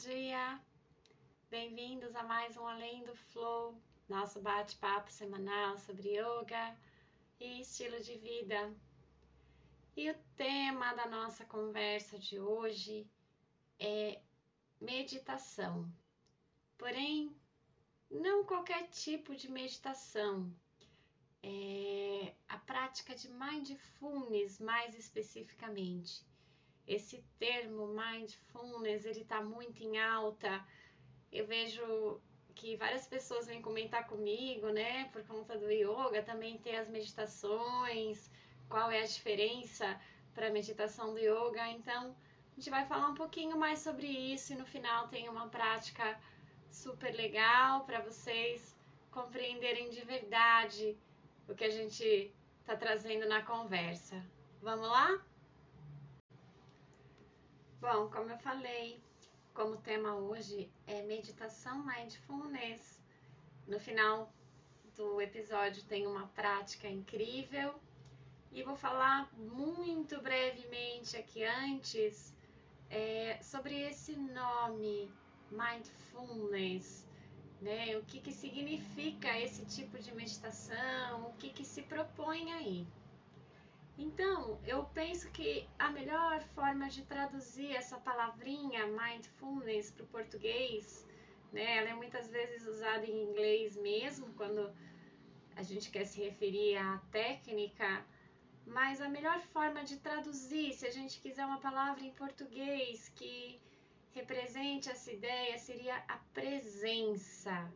dia! Bem-vindos a mais um Além do Flow, nosso bate-papo semanal sobre yoga e estilo de vida. E o tema da nossa conversa de hoje é meditação. Porém, não qualquer tipo de meditação. É a prática de mindfulness mais especificamente. Esse termo mindfulness, ele está muito em alta. Eu vejo que várias pessoas vêm comentar comigo, né, por conta do yoga, também tem as meditações, qual é a diferença para a meditação do yoga. Então, a gente vai falar um pouquinho mais sobre isso e no final tem uma prática super legal para vocês compreenderem de verdade o que a gente está trazendo na conversa. Vamos lá? Bom, como eu falei, como tema hoje é meditação mindfulness. No final do episódio tem uma prática incrível e vou falar muito brevemente aqui antes é, sobre esse nome mindfulness, né? O que, que significa esse tipo de meditação, o que, que se propõe aí. Então, eu penso que a melhor forma de traduzir essa palavrinha mindfulness para o português, né, ela é muitas vezes usada em inglês mesmo, quando a gente quer se referir à técnica, mas a melhor forma de traduzir, se a gente quiser uma palavra em português que represente essa ideia, seria a presença,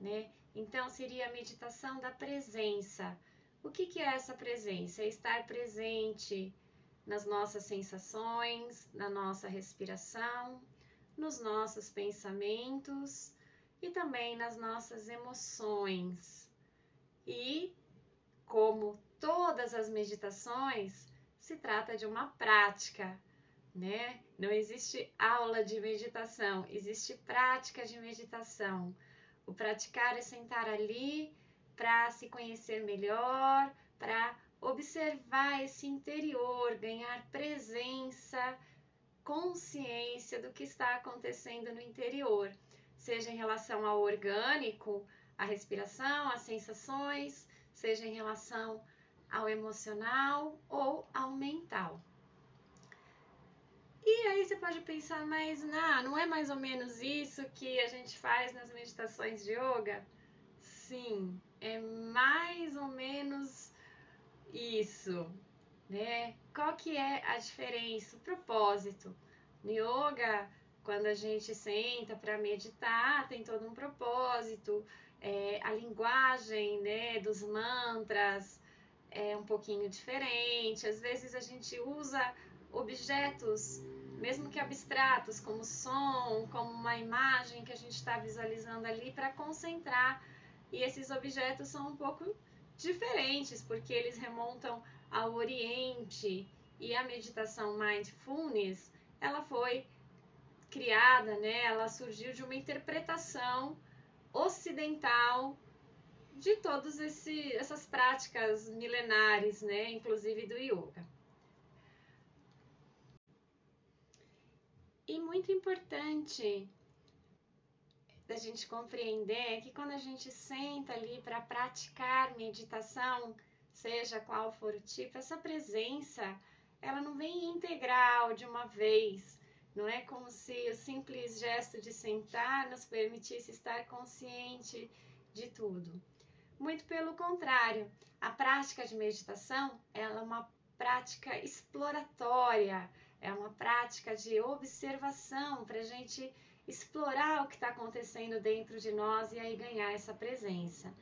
né? Então, seria a meditação da presença o que, que é essa presença? É estar presente nas nossas sensações, na nossa respiração, nos nossos pensamentos e também nas nossas emoções. E, como todas as meditações, se trata de uma prática, né? Não existe aula de meditação, existe prática de meditação. O praticar é sentar ali para se conhecer melhor, para observar esse interior, ganhar presença, consciência do que está acontecendo no interior, seja em relação ao orgânico, à respiração, às sensações, seja em relação ao emocional ou ao mental. E aí você pode pensar, mas não, não é mais ou menos isso que a gente faz nas meditações de yoga? Sim, é mais ou menos isso, né? Qual que é a diferença, o propósito? No yoga, quando a gente senta para meditar, tem todo um propósito, é, a linguagem, né, dos mantras é um pouquinho diferente. Às vezes a gente usa objetos, mesmo que abstratos, como som, como uma imagem que a gente está visualizando ali, para concentrar e esses objetos são um pouco diferentes, porque eles remontam ao Oriente e a meditação mindfulness, ela foi criada, né? Ela surgiu de uma interpretação ocidental de todas essas práticas milenares, né? Inclusive do yoga. E muito importante da gente compreender é que quando a gente senta ali para praticar meditação, seja qual for o tipo, essa presença, ela não vem integral de uma vez. Não é como se o simples gesto de sentar nos permitisse estar consciente de tudo. Muito pelo contrário, a prática de meditação ela é uma prática exploratória, é uma prática de observação para a gente explorar o que está acontecendo dentro de nós e aí ganhar essa presença.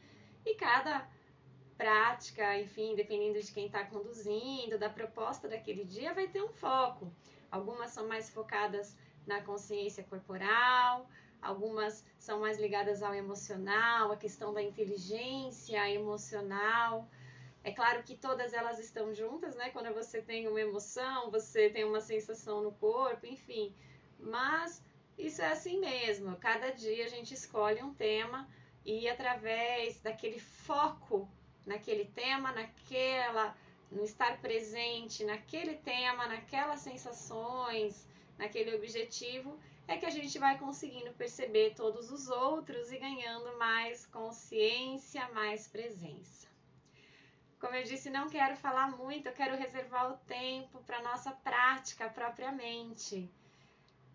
E cada prática, enfim, dependendo de quem está conduzindo, da proposta daquele dia, vai ter um foco. Algumas são mais focadas na consciência corporal, algumas são mais ligadas ao emocional, a questão da inteligência emocional. É claro que todas elas estão juntas, né? Quando você tem uma emoção, você tem uma sensação no corpo, enfim. Mas isso é assim mesmo. Cada dia a gente escolhe um tema e através daquele foco naquele tema, naquela, no estar presente naquele tema, naquelas sensações, naquele objetivo, é que a gente vai conseguindo perceber todos os outros e ganhando mais consciência, mais presença. Como eu disse, não quero falar muito, eu quero reservar o tempo para nossa prática propriamente.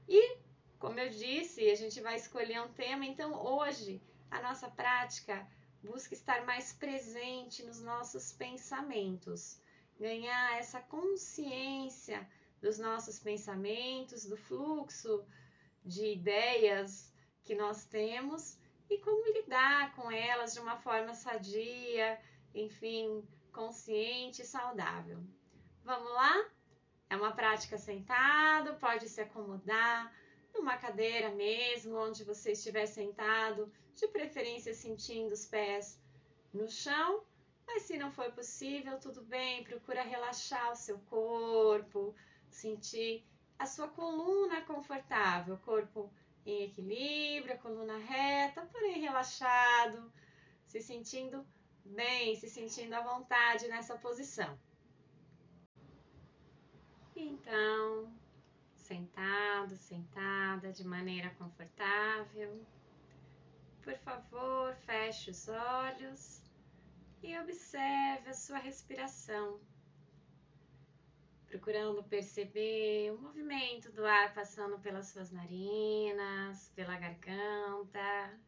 E, como eu disse, a gente vai escolher um tema, então hoje a nossa prática busca estar mais presente nos nossos pensamentos, ganhar essa consciência dos nossos pensamentos, do fluxo de ideias que nós temos e como lidar com elas de uma forma sadia, enfim, consciente e saudável. Vamos lá? É uma prática sentado, pode se acomodar numa cadeira mesmo, onde você estiver sentado, de preferência sentindo os pés no chão, mas se não for possível, tudo bem, procura relaxar o seu corpo, sentir a sua coluna confortável, corpo em equilíbrio, coluna reta, porém relaxado, se sentindo bem, se sentindo à vontade nessa posição. Então, sentado, sentada de maneira confortável. Por favor, feche os olhos e observe a sua respiração, procurando perceber o movimento do ar passando pelas suas narinas, pela garganta.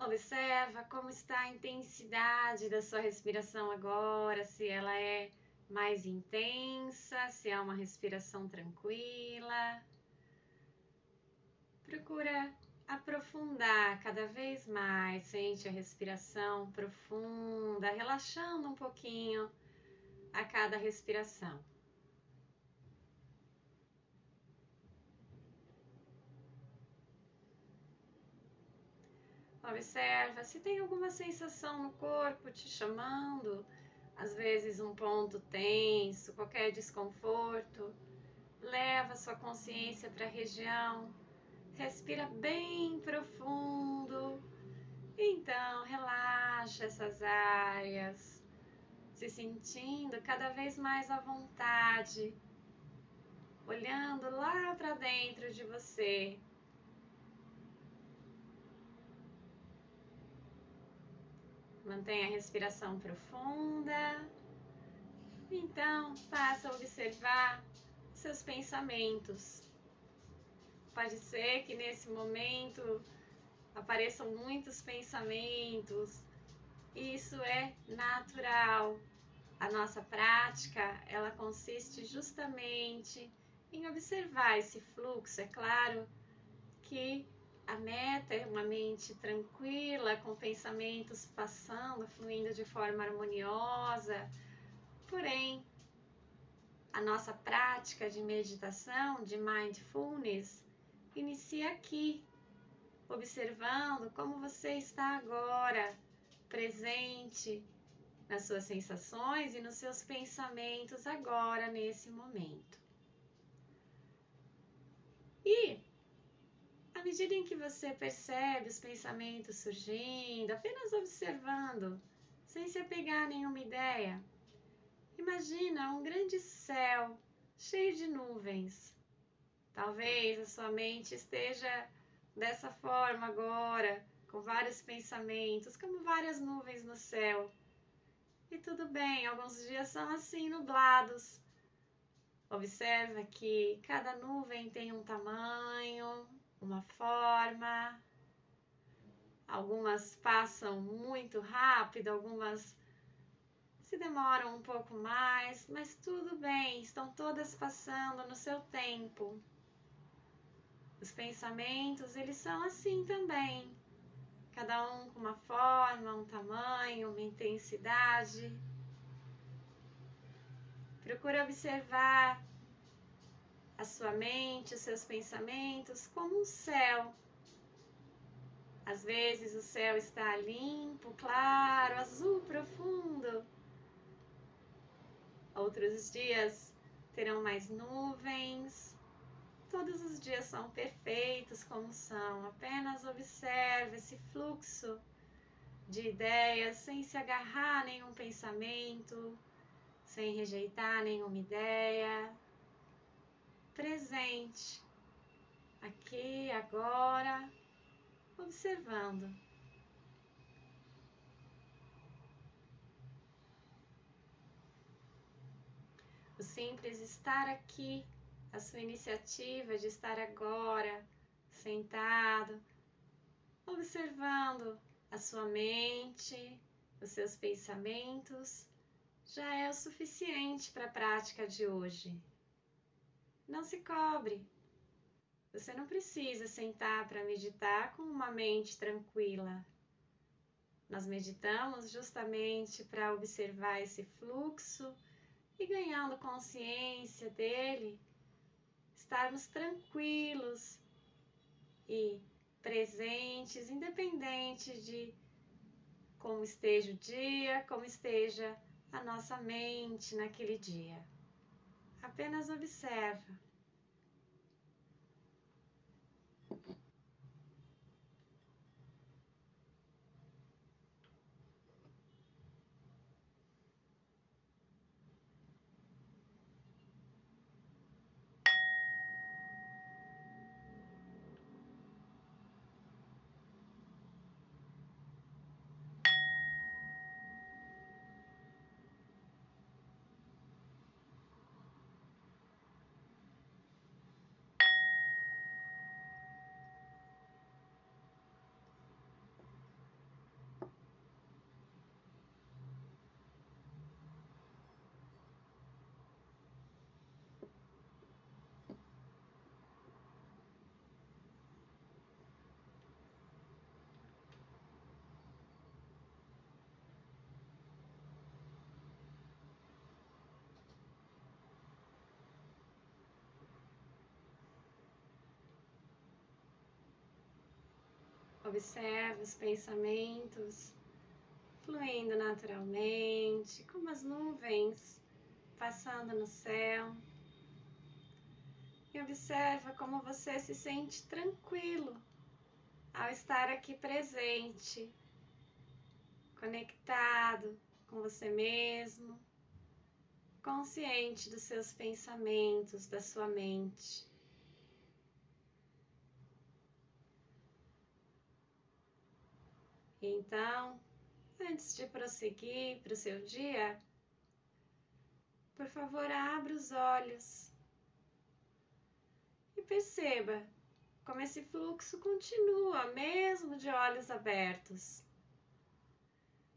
Observa como está a intensidade da sua respiração agora, se ela é mais intensa, se é uma respiração tranquila. Procura aprofundar cada vez mais, sente a respiração profunda, relaxando um pouquinho a cada respiração. Observa se tem alguma sensação no corpo te chamando às vezes um ponto tenso, qualquer desconforto, leva sua consciência para a região, respira bem profundo. Então, relaxa essas áreas, se sentindo cada vez mais à vontade, olhando lá para dentro de você. Mantenha a respiração profunda. Então, passa a observar seus pensamentos. Pode ser que nesse momento apareçam muitos pensamentos. Isso é natural. A nossa prática, ela consiste justamente em observar esse fluxo. É claro que a meta é uma mente tranquila, com pensamentos passando, fluindo de forma harmoniosa. Porém, a nossa prática de meditação, de mindfulness, inicia aqui, observando como você está agora, presente nas suas sensações e nos seus pensamentos agora, nesse momento. E à medida em que você percebe os pensamentos surgindo, apenas observando, sem se apegar a nenhuma ideia, imagina um grande céu cheio de nuvens. Talvez a sua mente esteja dessa forma agora, com vários pensamentos, como várias nuvens no céu. E tudo bem, alguns dias são assim nublados. Observa que cada nuvem tem um tamanho, uma forma. Algumas passam muito rápido, algumas se demoram um pouco mais, mas tudo bem, estão todas passando no seu tempo. Os pensamentos, eles são assim também. Cada um com uma forma, um tamanho, uma intensidade. Procure observar a sua mente, os seus pensamentos como um céu. Às vezes o céu está limpo, claro, azul profundo. Outros dias terão mais nuvens. Todos os dias são perfeitos como são. Apenas observe esse fluxo de ideias sem se agarrar a nenhum pensamento, sem rejeitar nenhuma ideia, presente aqui, agora, observando. O simples estar aqui, a sua iniciativa de estar agora, sentado, observando a sua mente, os seus pensamentos, já é o suficiente para a prática de hoje. Não se cobre. Você não precisa sentar para meditar com uma mente tranquila. Nós meditamos justamente para observar esse fluxo e ganhando consciência dele, estarmos tranquilos e presentes, independente de como esteja o dia, como esteja a nossa mente naquele dia. Apenas observa. Observe os pensamentos fluindo naturalmente, como as nuvens passando no céu. E observa como você se sente tranquilo ao estar aqui presente, conectado com você mesmo, consciente dos seus pensamentos, da sua mente. Então, antes de prosseguir para o seu dia, por favor, abra os olhos e perceba como esse fluxo continua, mesmo de olhos abertos.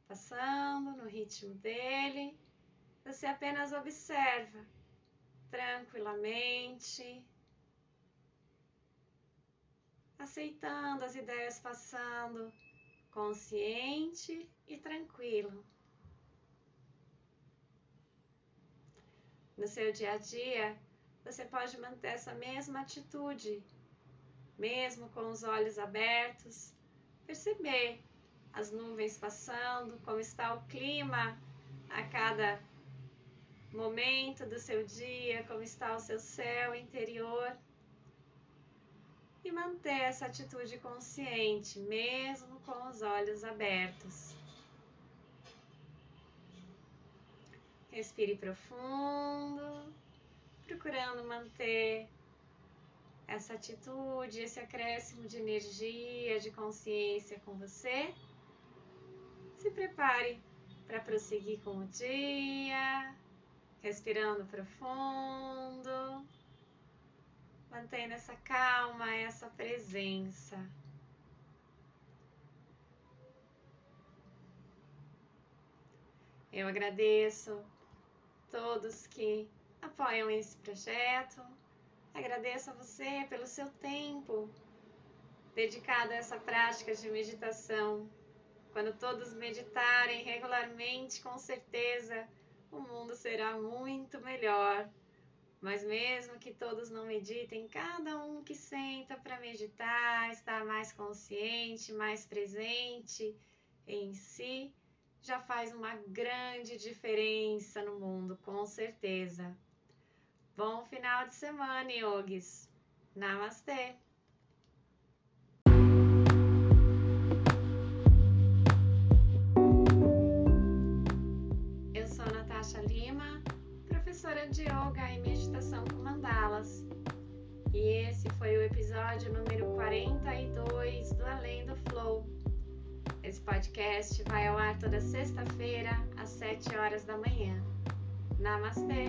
Passando no ritmo dele, você apenas observa tranquilamente, aceitando as ideias passando consciente e tranquilo. No seu dia a dia, você pode manter essa mesma atitude, mesmo com os olhos abertos, perceber as nuvens passando, como está o clima a cada momento do seu dia, como está o seu céu interior e manter essa atitude consciente, mesmo com os olhos abertos. Respire profundo, procurando manter essa atitude, esse acréscimo de energia, de consciência com você. Se prepare para prosseguir com o dia, respirando profundo. Mantendo essa calma, essa presença. Eu agradeço todos que apoiam esse projeto. Agradeço a você pelo seu tempo dedicado a essa prática de meditação. Quando todos meditarem regularmente, com certeza o mundo será muito melhor. Mas mesmo que todos não meditem, cada um que senta para meditar, está mais consciente, mais presente em si, já faz uma grande diferença no mundo, com certeza. Bom final de semana, yogis. Namastê! Eu sou Natasha Lima professora de yoga e meditação com mandalas. E esse foi o episódio número 42 do Além do Flow. Esse podcast vai ao ar toda sexta-feira, às 7 horas da manhã. Namastê!